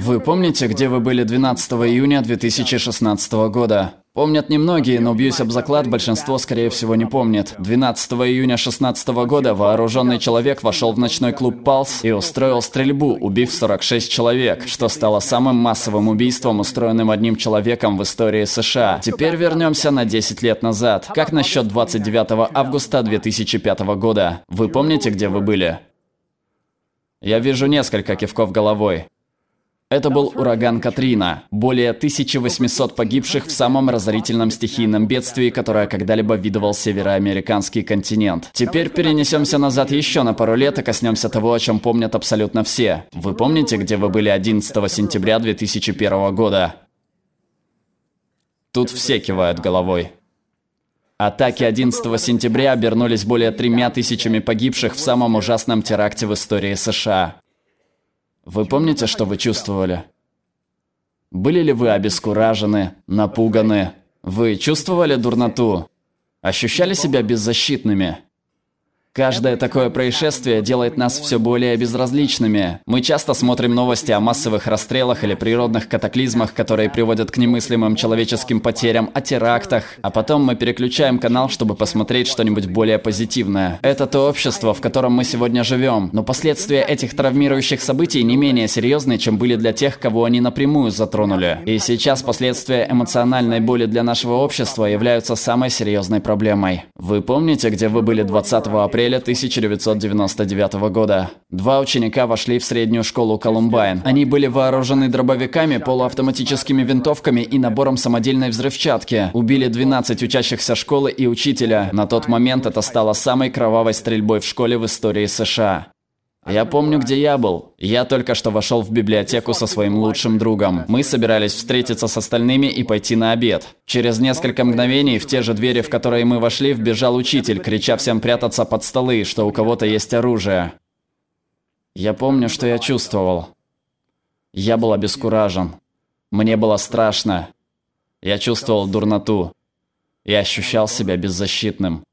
Вы помните, где вы были 12 июня 2016 года? Помнят немногие, но бьюсь об заклад, большинство, скорее всего, не помнит. 12 июня 2016 года вооруженный человек вошел в ночной клуб «Палс» и устроил стрельбу, убив 46 человек, что стало самым массовым убийством, устроенным одним человеком в истории США. Теперь вернемся на 10 лет назад. Как насчет 29 августа 2005 года? Вы помните, где вы были? Я вижу несколько кивков головой. Это был ураган Катрина. Более 1800 погибших в самом разорительном стихийном бедствии, которое когда-либо видывал североамериканский континент. Теперь перенесемся назад еще на пару лет и коснемся того, о чем помнят абсолютно все. Вы помните, где вы были 11 сентября 2001 года? Тут все кивают головой. Атаки 11 сентября обернулись более тремя тысячами погибших в самом ужасном теракте в истории США. Вы помните, что вы чувствовали? Были ли вы обескуражены, напуганы? Вы чувствовали дурноту? Ощущали себя беззащитными? Каждое такое происшествие делает нас все более безразличными. Мы часто смотрим новости о массовых расстрелах или природных катаклизмах, которые приводят к немыслимым человеческим потерям, о терактах, а потом мы переключаем канал, чтобы посмотреть что-нибудь более позитивное. Это то общество, в котором мы сегодня живем, но последствия этих травмирующих событий не менее серьезны, чем были для тех, кого они напрямую затронули. И сейчас последствия эмоциональной боли для нашего общества являются самой серьезной проблемой. Вы помните, где вы были 20 апреля апреля 1999 года. Два ученика вошли в среднюю школу Колумбайн. Они были вооружены дробовиками, полуавтоматическими винтовками и набором самодельной взрывчатки. Убили 12 учащихся школы и учителя. На тот момент это стало самой кровавой стрельбой в школе в истории США. Я помню, где я был. Я только что вошел в библиотеку со своим лучшим другом. Мы собирались встретиться с остальными и пойти на обед. Через несколько мгновений в те же двери, в которые мы вошли, вбежал учитель, крича всем прятаться под столы, что у кого-то есть оружие. Я помню, что я чувствовал. Я был обескуражен. Мне было страшно. Я чувствовал дурноту. Я ощущал себя беззащитным.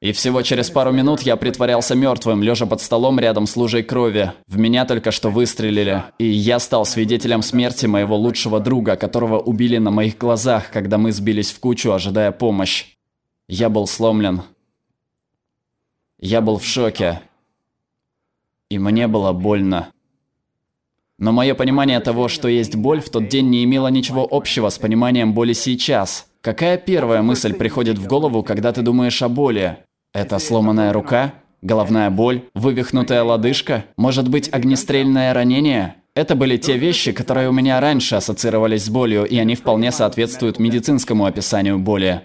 И всего через пару минут я притворялся мертвым, лежа под столом рядом с лужей крови. В меня только что выстрелили. И я стал свидетелем смерти моего лучшего друга, которого убили на моих глазах, когда мы сбились в кучу, ожидая помощь. Я был сломлен. Я был в шоке. И мне было больно. Но мое понимание того, что есть боль, в тот день не имело ничего общего с пониманием боли сейчас. Какая первая мысль приходит в голову, когда ты думаешь о боли? Это сломанная рука? Головная боль? Вывихнутая лодыжка? Может быть, огнестрельное ранение? Это были те вещи, которые у меня раньше ассоциировались с болью, и они вполне соответствуют медицинскому описанию боли.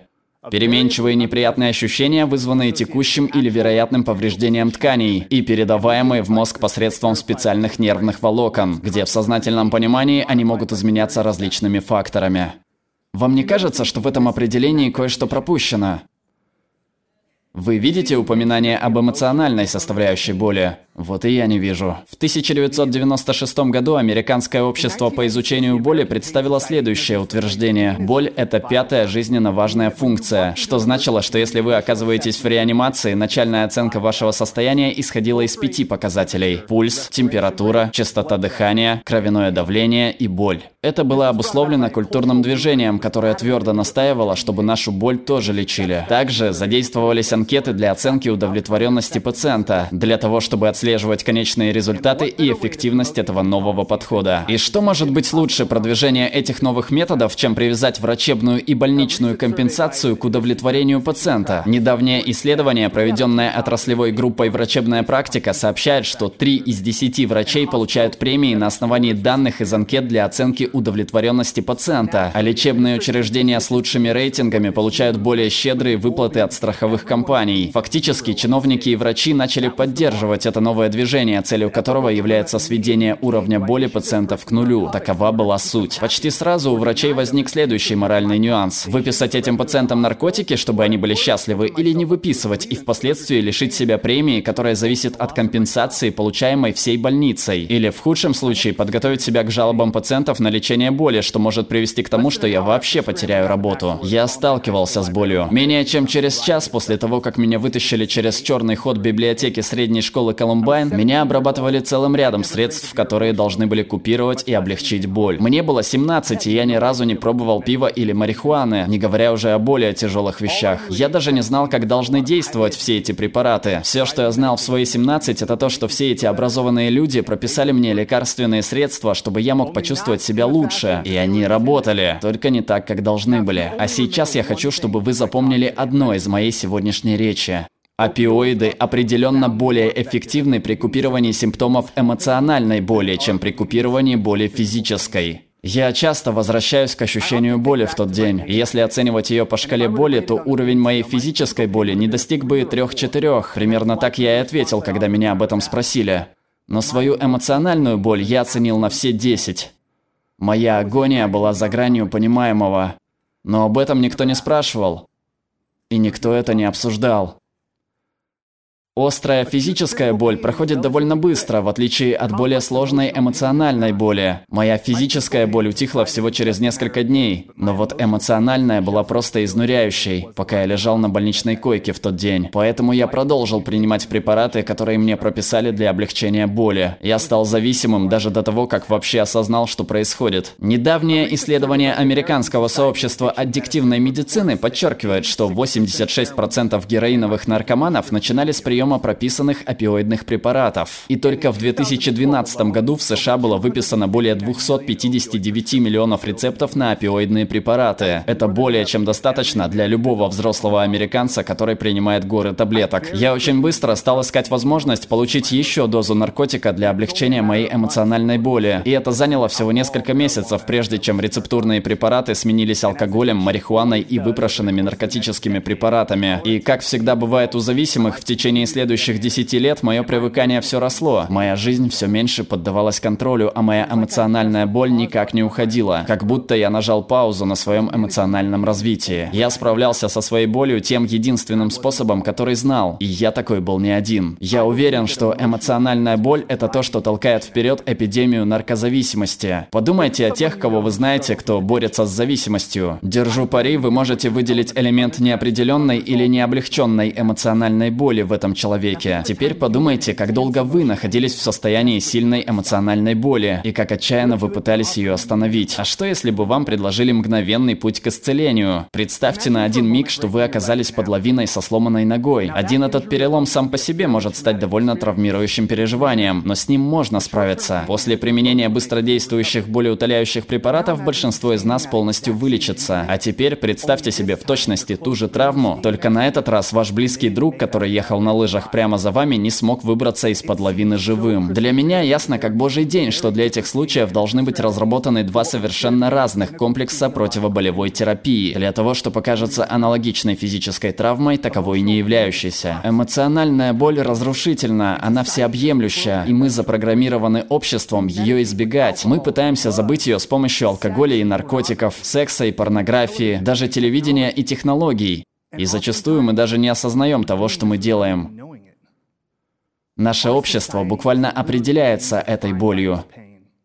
Переменчивые неприятные ощущения, вызванные текущим или вероятным повреждением тканей и передаваемые в мозг посредством специальных нервных волокон, где в сознательном понимании они могут изменяться различными факторами. Вам не кажется, что в этом определении кое-что пропущено? Вы видите упоминание об эмоциональной составляющей боли? Вот и я не вижу. В 1996 году Американское общество по изучению боли представило следующее утверждение. Боль – это пятая жизненно важная функция, что значило, что если вы оказываетесь в реанимации, начальная оценка вашего состояния исходила из пяти показателей. Пульс, температура, частота дыхания, кровяное давление и боль. Это было обусловлено культурным движением, которое твердо настаивало, чтобы нашу боль тоже лечили. Также задействовались анкеты для оценки удовлетворенности пациента, для того, чтобы отслеживать конечные результаты и эффективность этого нового подхода. И что может быть лучше продвижения этих новых методов, чем привязать врачебную и больничную компенсацию к удовлетворению пациента? Недавнее исследование, проведенное отраслевой группой «Врачебная практика», сообщает, что 3 из 10 врачей получают премии на основании данных из анкет для оценки удовлетворенности пациента, а лечебные учреждения с лучшими рейтингами получают более щедрые выплаты от страховых компаний. Фактически, чиновники и врачи начали поддерживать это новое движение, целью которого является сведение уровня боли пациентов к нулю. Такова была суть. Почти сразу у врачей возник следующий моральный нюанс. Выписать этим пациентам наркотики, чтобы они были счастливы, или не выписывать и впоследствии лишить себя премии, которая зависит от компенсации, получаемой всей больницей. Или в худшем случае подготовить себя к жалобам пациентов на лечение боли, что может привести к тому, что я вообще потеряю работу. Я сталкивался с болью. Менее чем через час после того, как меня вытащили через черный ход библиотеки средней школы Колумбайн, меня обрабатывали целым рядом средств, которые должны были купировать и облегчить боль. Мне было 17, и я ни разу не пробовал пива или марихуаны, не говоря уже о более тяжелых вещах. Я даже не знал, как должны действовать все эти препараты. Все, что я знал в свои 17, это то, что все эти образованные люди прописали мне лекарственные средства, чтобы я мог почувствовать себя лучше. И они работали, только не так, как должны были. А сейчас я хочу, чтобы вы запомнили одно из моей сегодняшней речи. Опиоиды определенно более эффективны при купировании симптомов эмоциональной боли, чем при купировании боли физической. Я часто возвращаюсь к ощущению боли в тот день. Если оценивать ее по шкале боли, то уровень моей физической боли не достиг бы трех-четырех. Примерно так я и ответил, когда меня об этом спросили. Но свою эмоциональную боль я оценил на все десять. Моя агония была за гранью понимаемого. Но об этом никто не спрашивал. И никто это не обсуждал. Острая физическая боль проходит довольно быстро, в отличие от более сложной эмоциональной боли. Моя физическая боль утихла всего через несколько дней, но вот эмоциональная была просто изнуряющей, пока я лежал на больничной койке в тот день. Поэтому я продолжил принимать препараты, которые мне прописали для облегчения боли. Я стал зависимым даже до того, как вообще осознал, что происходит. Недавнее исследование американского сообщества аддиктивной медицины подчеркивает, что 86% героиновых наркоманов начинали с приема приема прописанных опиоидных препаратов. И только в 2012 году в США было выписано более 259 миллионов рецептов на опиоидные препараты. Это более чем достаточно для любого взрослого американца, который принимает горы таблеток. Я очень быстро стал искать возможность получить еще дозу наркотика для облегчения моей эмоциональной боли. И это заняло всего несколько месяцев, прежде чем рецептурные препараты сменились алкоголем, марихуаной и выпрошенными наркотическими препаратами. И как всегда бывает у зависимых, в течение следующих 10 лет мое привыкание все росло. Моя жизнь все меньше поддавалась контролю, а моя эмоциональная боль никак не уходила. Как будто я нажал паузу на своем эмоциональном развитии. Я справлялся со своей болью тем единственным способом, который знал. И я такой был не один. Я уверен, что эмоциональная боль – это то, что толкает вперед эпидемию наркозависимости. Подумайте о тех, кого вы знаете, кто борется с зависимостью. Держу пари, вы можете выделить элемент неопределенной или необлегченной эмоциональной боли в этом человеке человеке. Теперь подумайте, как долго вы находились в состоянии сильной эмоциональной боли, и как отчаянно вы пытались ее остановить. А что если бы вам предложили мгновенный путь к исцелению? Представьте на один миг, что вы оказались под лавиной со сломанной ногой. Один этот перелом сам по себе может стать довольно травмирующим переживанием, но с ним можно справиться. После применения быстродействующих болеутоляющих препаратов большинство из нас полностью вылечится. А теперь представьте себе в точности ту же травму, только на этот раз ваш близкий друг, который ехал на лыжах, лужах прямо за вами не смог выбраться из-под лавины живым. Для меня ясно как божий день, что для этих случаев должны быть разработаны два совершенно разных комплекса противоболевой терапии, для того, что покажется аналогичной физической травмой, таковой не являющейся. Эмоциональная боль разрушительна, она всеобъемлющая, и мы запрограммированы обществом ее избегать. Мы пытаемся забыть ее с помощью алкоголя и наркотиков, секса и порнографии, даже телевидения и технологий. И зачастую мы даже не осознаем того, что мы делаем. Наше общество буквально определяется этой болью.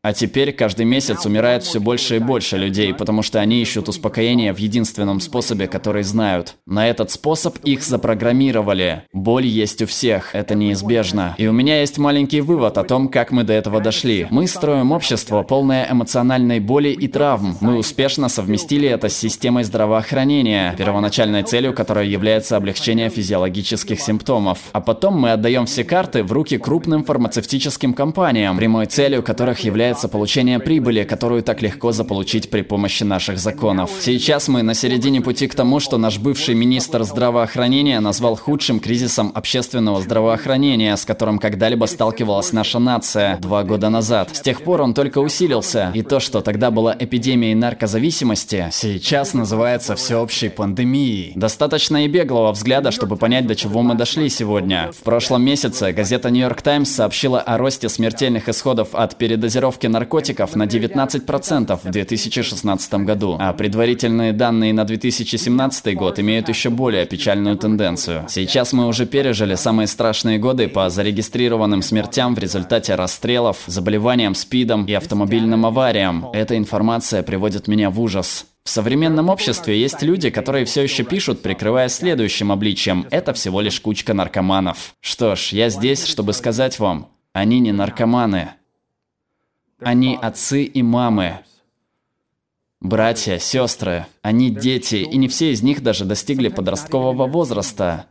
А теперь каждый месяц умирает все больше и больше людей, потому что они ищут успокоение в единственном способе, который знают. На этот способ их запрограммировали. Боль есть у всех, это неизбежно. И у меня есть маленький вывод о том, как мы до этого дошли. Мы строим общество, полное эмоциональной боли и травм. Мы успешно совместили это с системой здравоохранения, первоначальной целью которой является облегчение физиологических симптомов. А потом мы отдаем все карты в руки крупным фармацевтическим компаниям, прямой целью которых является является получение прибыли, которую так легко заполучить при помощи наших законов. Сейчас мы на середине пути к тому, что наш бывший министр здравоохранения назвал худшим кризисом общественного здравоохранения, с которым когда-либо сталкивалась наша нация два года назад. С тех пор он только усилился, и то, что тогда была эпидемией наркозависимости, сейчас называется всеобщей пандемией. Достаточно и беглого взгляда, чтобы понять, до чего мы дошли сегодня. В прошлом месяце газета York Times сообщила о росте смертельных исходов от передозировки дозировки наркотиков на 19% в 2016 году, а предварительные данные на 2017 год имеют еще более печальную тенденцию. Сейчас мы уже пережили самые страшные годы по зарегистрированным смертям в результате расстрелов, заболеваниям СПИДом и автомобильным авариям. Эта информация приводит меня в ужас. В современном обществе есть люди, которые все еще пишут, прикрываясь следующим обличием. Это всего лишь кучка наркоманов. Что ж, я здесь, чтобы сказать вам, они не наркоманы. Они отцы и мамы. Братья, сестры, они дети, и не все из них даже достигли подросткового возраста.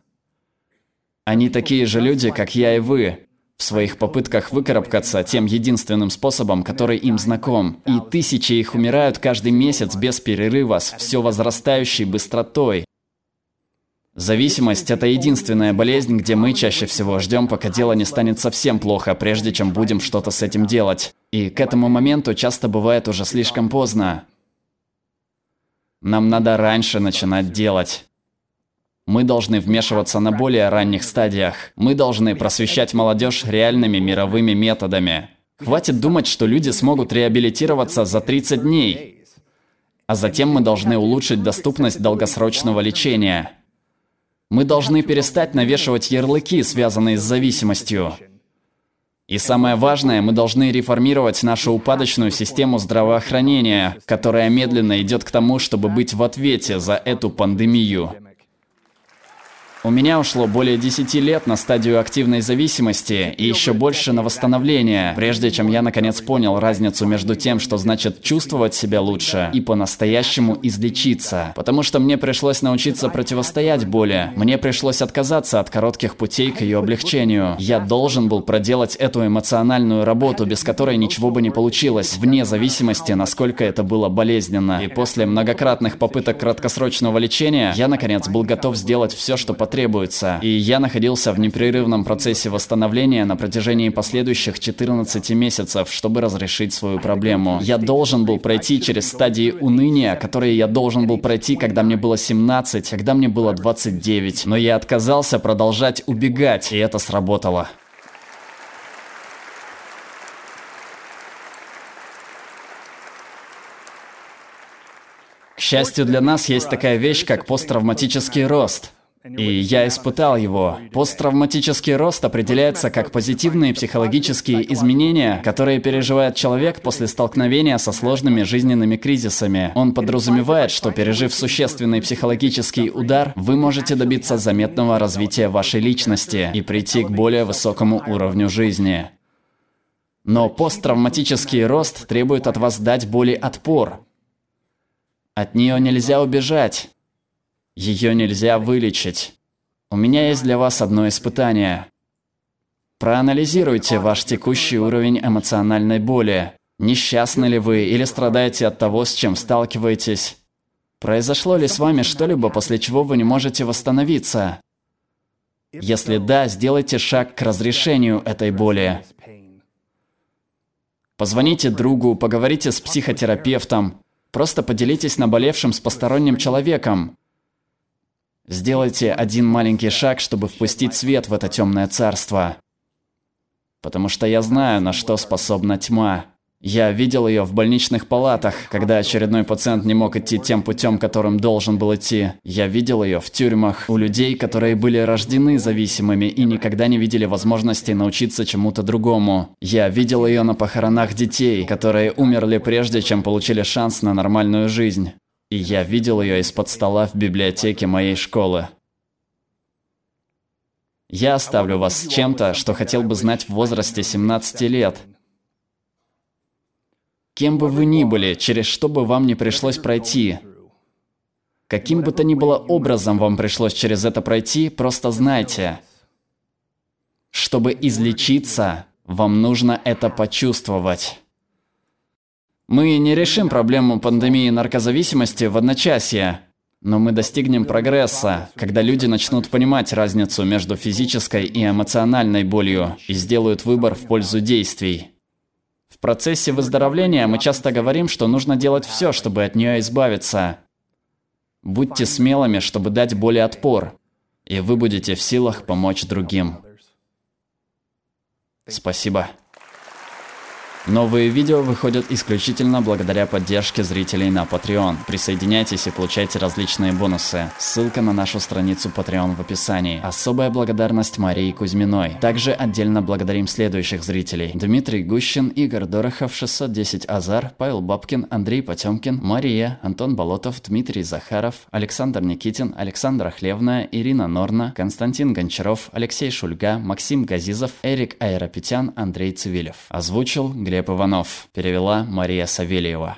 Они такие же люди, как я и вы в своих попытках выкарабкаться тем единственным способом, который им знаком. И тысячи их умирают каждый месяц без перерыва с все возрастающей быстротой. Зависимость – это единственная болезнь, где мы чаще всего ждем, пока дело не станет совсем плохо, прежде чем будем что-то с этим делать. И к этому моменту часто бывает уже слишком поздно. Нам надо раньше начинать делать. Мы должны вмешиваться на более ранних стадиях. Мы должны просвещать молодежь реальными мировыми методами. Хватит думать, что люди смогут реабилитироваться за 30 дней. А затем мы должны улучшить доступность долгосрочного лечения. Мы должны перестать навешивать ярлыки, связанные с зависимостью. И самое важное, мы должны реформировать нашу упадочную систему здравоохранения, которая медленно идет к тому, чтобы быть в ответе за эту пандемию. У меня ушло более 10 лет на стадию активной зависимости и еще больше на восстановление, прежде чем я наконец понял разницу между тем, что значит чувствовать себя лучше, и по-настоящему излечиться. Потому что мне пришлось научиться противостоять боли. Мне пришлось отказаться от коротких путей к ее облегчению. Я должен был проделать эту эмоциональную работу, без которой ничего бы не получилось, вне зависимости, насколько это было болезненно. И после многократных попыток краткосрочного лечения, я наконец был готов сделать все, что потребовалось потребуется. И я находился в непрерывном процессе восстановления на протяжении последующих 14 месяцев, чтобы разрешить свою проблему. Я должен был пройти через стадии уныния, которые я должен был пройти, когда мне было 17, когда мне было 29. Но я отказался продолжать убегать, и это сработало. К счастью для нас, есть такая вещь, как посттравматический рост. И я испытал его. Посттравматический рост определяется как позитивные психологические изменения, которые переживает человек после столкновения со сложными жизненными кризисами. Он подразумевает, что пережив существенный психологический удар, вы можете добиться заметного развития вашей личности и прийти к более высокому уровню жизни. Но посттравматический рост требует от вас дать боли отпор. От нее нельзя убежать. Ее нельзя вылечить. У меня есть для вас одно испытание. Проанализируйте ваш текущий уровень эмоциональной боли. Несчастны ли вы или страдаете от того, с чем сталкиваетесь? Произошло ли с вами что-либо, после чего вы не можете восстановиться? Если да, сделайте шаг к разрешению этой боли. Позвоните другу, поговорите с психотерапевтом. Просто поделитесь наболевшим с посторонним человеком. Сделайте один маленький шаг, чтобы впустить свет в это темное царство. Потому что я знаю, на что способна тьма. Я видел ее в больничных палатах, когда очередной пациент не мог идти тем путем, которым должен был идти. Я видел ее в тюрьмах, у людей, которые были рождены зависимыми и никогда не видели возможности научиться чему-то другому. Я видел ее на похоронах детей, которые умерли прежде, чем получили шанс на нормальную жизнь. И я видел ее из-под стола в библиотеке моей школы. Я оставлю вас с чем-то, что хотел бы знать в возрасте 17 лет. Кем бы вы ни были, через что бы вам не пришлось пройти, каким бы то ни было образом вам пришлось через это пройти, просто знайте, чтобы излечиться, вам нужно это почувствовать. Мы не решим проблему пандемии наркозависимости в одночасье, но мы достигнем прогресса, когда люди начнут понимать разницу между физической и эмоциональной болью и сделают выбор в пользу действий. В процессе выздоровления мы часто говорим, что нужно делать все, чтобы от нее избавиться. Будьте смелыми, чтобы дать боли отпор, и вы будете в силах помочь другим. Спасибо. Новые видео выходят исключительно благодаря поддержке зрителей на Patreon. Присоединяйтесь и получайте различные бонусы. Ссылка на нашу страницу Patreon в описании. Особая благодарность Марии Кузьминой. Также отдельно благодарим следующих зрителей. Дмитрий Гущин, Игорь Дорохов, 610 Азар, Павел Бабкин, Андрей Потемкин, Мария, Антон Болотов, Дмитрий Захаров, Александр Никитин, Александра Хлевная, Ирина Норна, Константин Гончаров, Алексей Шульга, Максим Газизов, Эрик Айрапетян, Андрей Цивилев. Озвучил Глеб Иванов. Перевела Мария Савельева.